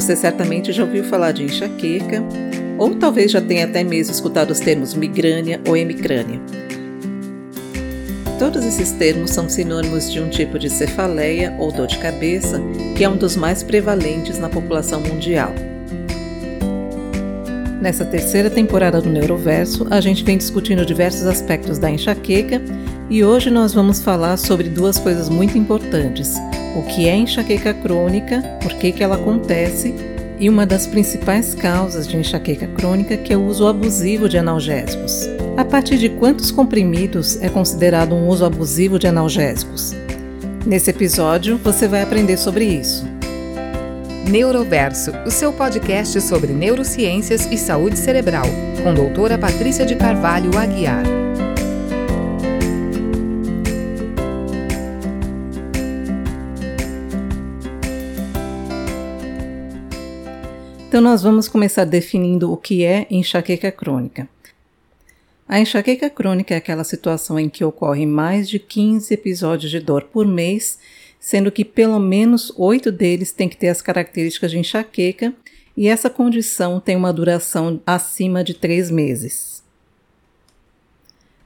Você certamente já ouviu falar de enxaqueca, ou talvez já tenha até mesmo escutado os termos migrânia ou hemicrânia. Todos esses termos são sinônimos de um tipo de cefaleia ou dor de cabeça que é um dos mais prevalentes na população mundial. Nessa terceira temporada do Neuroverso, a gente vem discutindo diversos aspectos da enxaqueca e hoje nós vamos falar sobre duas coisas muito importantes: o que é enxaqueca crônica, por que, ela acontece e uma das principais causas de enxaqueca crônica, que é o uso abusivo de analgésicos. A partir de quantos comprimidos é considerado um uso abusivo de analgésicos? Nesse episódio, você vai aprender sobre isso. Neuroverso, o seu podcast sobre neurociências e saúde cerebral, com doutora Patrícia de Carvalho Aguiar. Então, nós vamos começar definindo o que é enxaqueca crônica. A enxaqueca crônica é aquela situação em que ocorre mais de 15 episódios de dor por mês sendo que pelo menos oito deles têm que ter as características de enxaqueca e essa condição tem uma duração acima de três meses.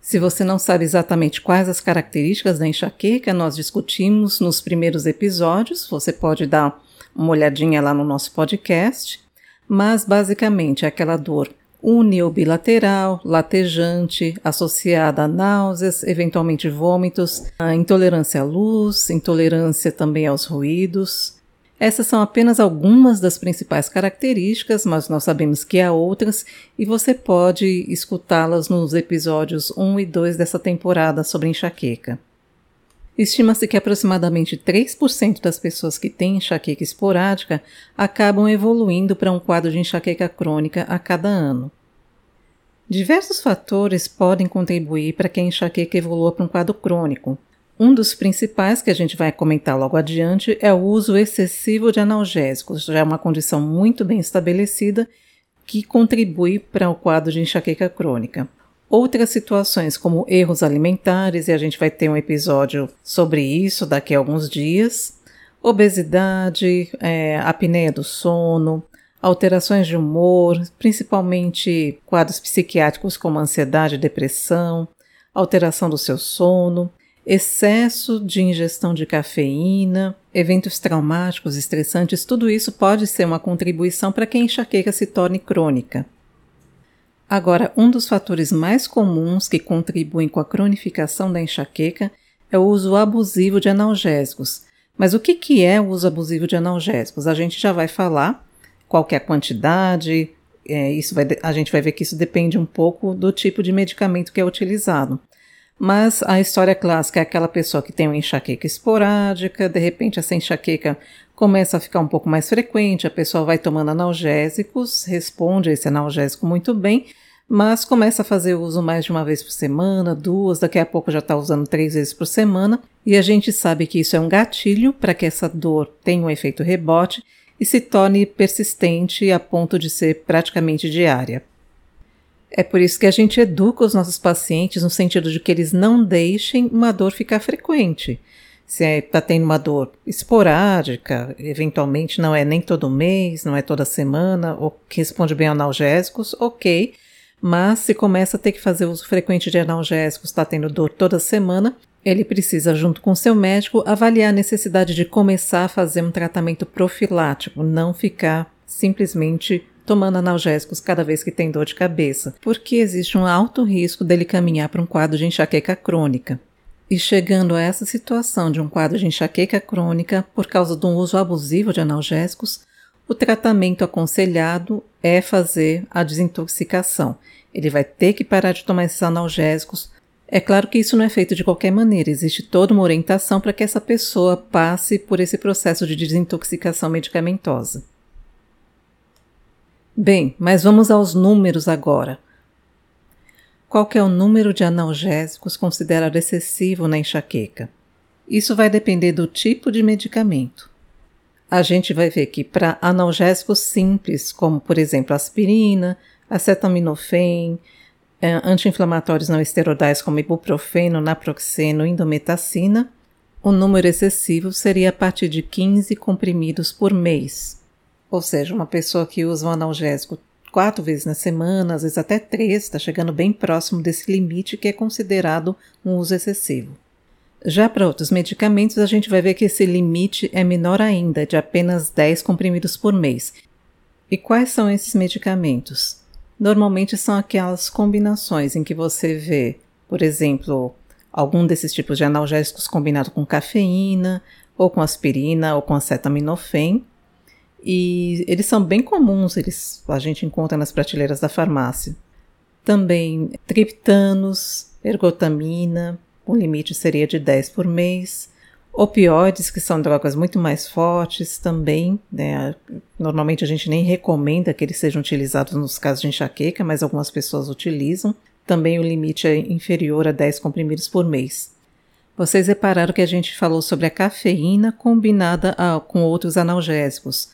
Se você não sabe exatamente quais as características da enxaqueca, nós discutimos nos primeiros episódios, você pode dar uma olhadinha lá no nosso podcast, mas basicamente é aquela dor uniobilateral, latejante, associada a náuseas, eventualmente vômitos, a intolerância à luz, intolerância também aos ruídos. Essas são apenas algumas das principais características, mas nós sabemos que há outras e você pode escutá-las nos episódios 1 e 2 dessa temporada sobre enxaqueca. Estima-se que aproximadamente 3% das pessoas que têm enxaqueca esporádica acabam evoluindo para um quadro de enxaqueca crônica a cada ano. Diversos fatores podem contribuir para que a enxaqueca evolua para um quadro crônico. Um dos principais que a gente vai comentar logo adiante é o uso excessivo de analgésicos, já é uma condição muito bem estabelecida que contribui para o quadro de enxaqueca crônica. Outras situações, como erros alimentares, e a gente vai ter um episódio sobre isso daqui a alguns dias, obesidade, é, apneia do sono, alterações de humor, principalmente quadros psiquiátricos como ansiedade e depressão, alteração do seu sono, excesso de ingestão de cafeína, eventos traumáticos, estressantes, tudo isso pode ser uma contribuição para que a enxaqueca se torne crônica. Agora, um dos fatores mais comuns que contribuem com a cronificação da enxaqueca é o uso abusivo de analgésicos. Mas o que, que é o uso abusivo de analgésicos? A gente já vai falar qual é a quantidade, é, isso vai, a gente vai ver que isso depende um pouco do tipo de medicamento que é utilizado. Mas a história clássica é aquela pessoa que tem uma enxaqueca esporádica, de repente essa enxaqueca começa a ficar um pouco mais frequente, a pessoa vai tomando analgésicos, responde a esse analgésico muito bem, mas começa a fazer uso mais de uma vez por semana, duas, daqui a pouco já está usando três vezes por semana, e a gente sabe que isso é um gatilho para que essa dor tenha um efeito rebote e se torne persistente a ponto de ser praticamente diária. É por isso que a gente educa os nossos pacientes no sentido de que eles não deixem uma dor ficar frequente. Se está é, tendo uma dor esporádica, eventualmente não é nem todo mês, não é toda semana, ou que responde bem a analgésicos, ok. Mas se começa a ter que fazer uso frequente de analgésicos, está tendo dor toda semana, ele precisa, junto com seu médico, avaliar a necessidade de começar a fazer um tratamento profilático, não ficar simplesmente tomando analgésicos cada vez que tem dor de cabeça, porque existe um alto risco dele caminhar para um quadro de enxaqueca crônica. E chegando a essa situação de um quadro de enxaqueca crônica por causa de um uso abusivo de analgésicos, o tratamento aconselhado é fazer a desintoxicação. Ele vai ter que parar de tomar esses analgésicos. É claro que isso não é feito de qualquer maneira, existe toda uma orientação para que essa pessoa passe por esse processo de desintoxicação medicamentosa. Bem, mas vamos aos números agora. Qual é o número de analgésicos considerado excessivo na enxaqueca? Isso vai depender do tipo de medicamento. A gente vai ver que para analgésicos simples, como por exemplo aspirina, acetaminofém, eh, anti-inflamatórios não esteroidais como ibuprofeno, naproxeno, indometacina, o número excessivo seria a partir de 15 comprimidos por mês Ou seja, uma pessoa que usa um analgésico quatro vezes na semana, às vezes até três, está chegando bem próximo desse limite que é considerado um uso excessivo. Já para outros medicamentos, a gente vai ver que esse limite é menor ainda, de apenas 10 comprimidos por mês. E quais são esses medicamentos? Normalmente são aquelas combinações em que você vê, por exemplo, algum desses tipos de analgésicos combinado com cafeína, ou com aspirina, ou com acetaminofém. E eles são bem comuns, eles a gente encontra nas prateleiras da farmácia. Também triptanos, ergotamina, o limite seria de 10 por mês. Opioides, que são drogas muito mais fortes também, né? Normalmente a gente nem recomenda que eles sejam utilizados nos casos de enxaqueca, mas algumas pessoas utilizam. Também o limite é inferior a 10 comprimidos por mês. Vocês repararam que a gente falou sobre a cafeína combinada a, com outros analgésicos.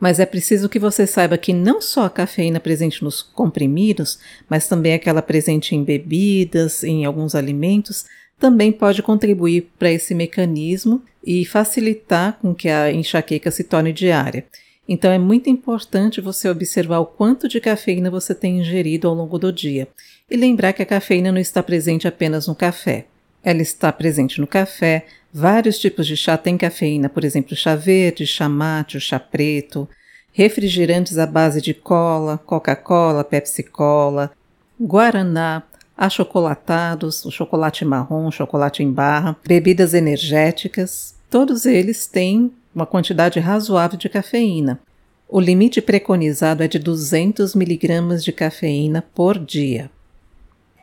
Mas é preciso que você saiba que não só a cafeína presente nos comprimidos, mas também aquela presente em bebidas, em alguns alimentos, também pode contribuir para esse mecanismo e facilitar com que a enxaqueca se torne diária. Então é muito importante você observar o quanto de cafeína você tem ingerido ao longo do dia e lembrar que a cafeína não está presente apenas no café. Ela está presente no café, vários tipos de chá têm cafeína, por exemplo, chá verde, chá mate, chá preto, refrigerantes à base de cola, Coca-Cola, Pepsi-Cola, guaraná, achocolatados, o chocolate marrom, chocolate em barra, bebidas energéticas, todos eles têm uma quantidade razoável de cafeína. O limite preconizado é de 200 miligramas de cafeína por dia.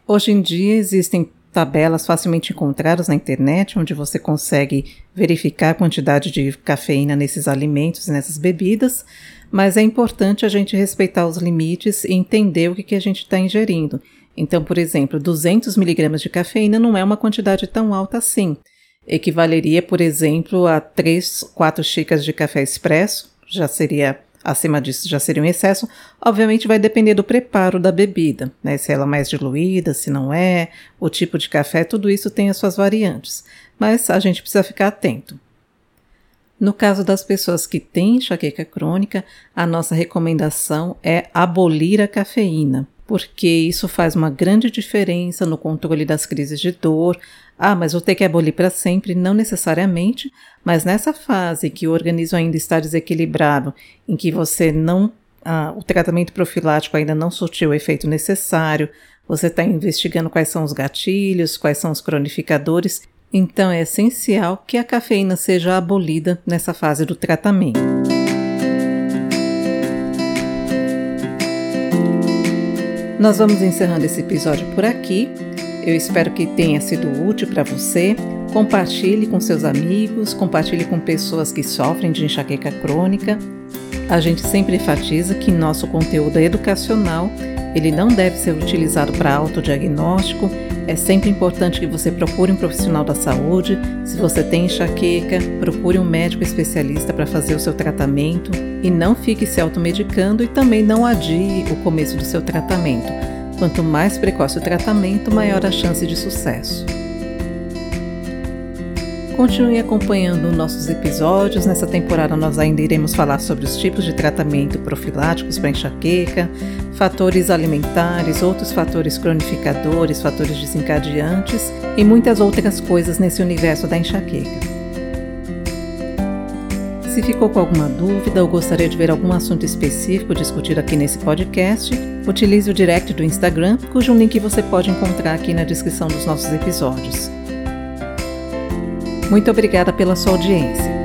Hoje em dia existem tabelas facilmente encontradas na internet onde você consegue verificar a quantidade de cafeína nesses alimentos e nessas bebidas, mas é importante a gente respeitar os limites e entender o que, que a gente está ingerindo. Então, por exemplo, 200 miligramas de cafeína não é uma quantidade tão alta assim. Equivaleria, por exemplo, a 3, 4 xícaras de café expresso, já seria acima disso já seria um excesso. Obviamente vai depender do preparo da bebida, né? Se ela é mais diluída, se não é, o tipo de café, tudo isso tem as suas variantes. Mas a gente precisa ficar atento. No caso das pessoas que têm enxaqueca crônica, a nossa recomendação é abolir a cafeína porque isso faz uma grande diferença no controle das crises de dor. Ah, mas vou ter que abolir para sempre? Não necessariamente, mas nessa fase que o organismo ainda está desequilibrado, em que você não. Ah, o tratamento profilático ainda não surtiu o efeito necessário, você está investigando quais são os gatilhos, quais são os cronificadores, então é essencial que a cafeína seja abolida nessa fase do tratamento. Nós vamos encerrando esse episódio por aqui. Eu espero que tenha sido útil para você. Compartilhe com seus amigos, compartilhe com pessoas que sofrem de enxaqueca crônica. A gente sempre enfatiza que nosso conteúdo é educacional, ele não deve ser utilizado para autodiagnóstico é sempre importante que você procure um profissional da saúde. Se você tem enxaqueca, procure um médico especialista para fazer o seu tratamento e não fique se automedicando e também não adie o começo do seu tratamento. Quanto mais precoce o tratamento, maior a chance de sucesso. Continue acompanhando nossos episódios. Nessa temporada, nós ainda iremos falar sobre os tipos de tratamento profiláticos para enxaqueca, fatores alimentares, outros fatores cronificadores, fatores desencadeantes e muitas outras coisas nesse universo da enxaqueca. Se ficou com alguma dúvida ou gostaria de ver algum assunto específico discutido aqui nesse podcast, utilize o direct do Instagram, cujo link você pode encontrar aqui na descrição dos nossos episódios. Muito obrigada pela sua audiência.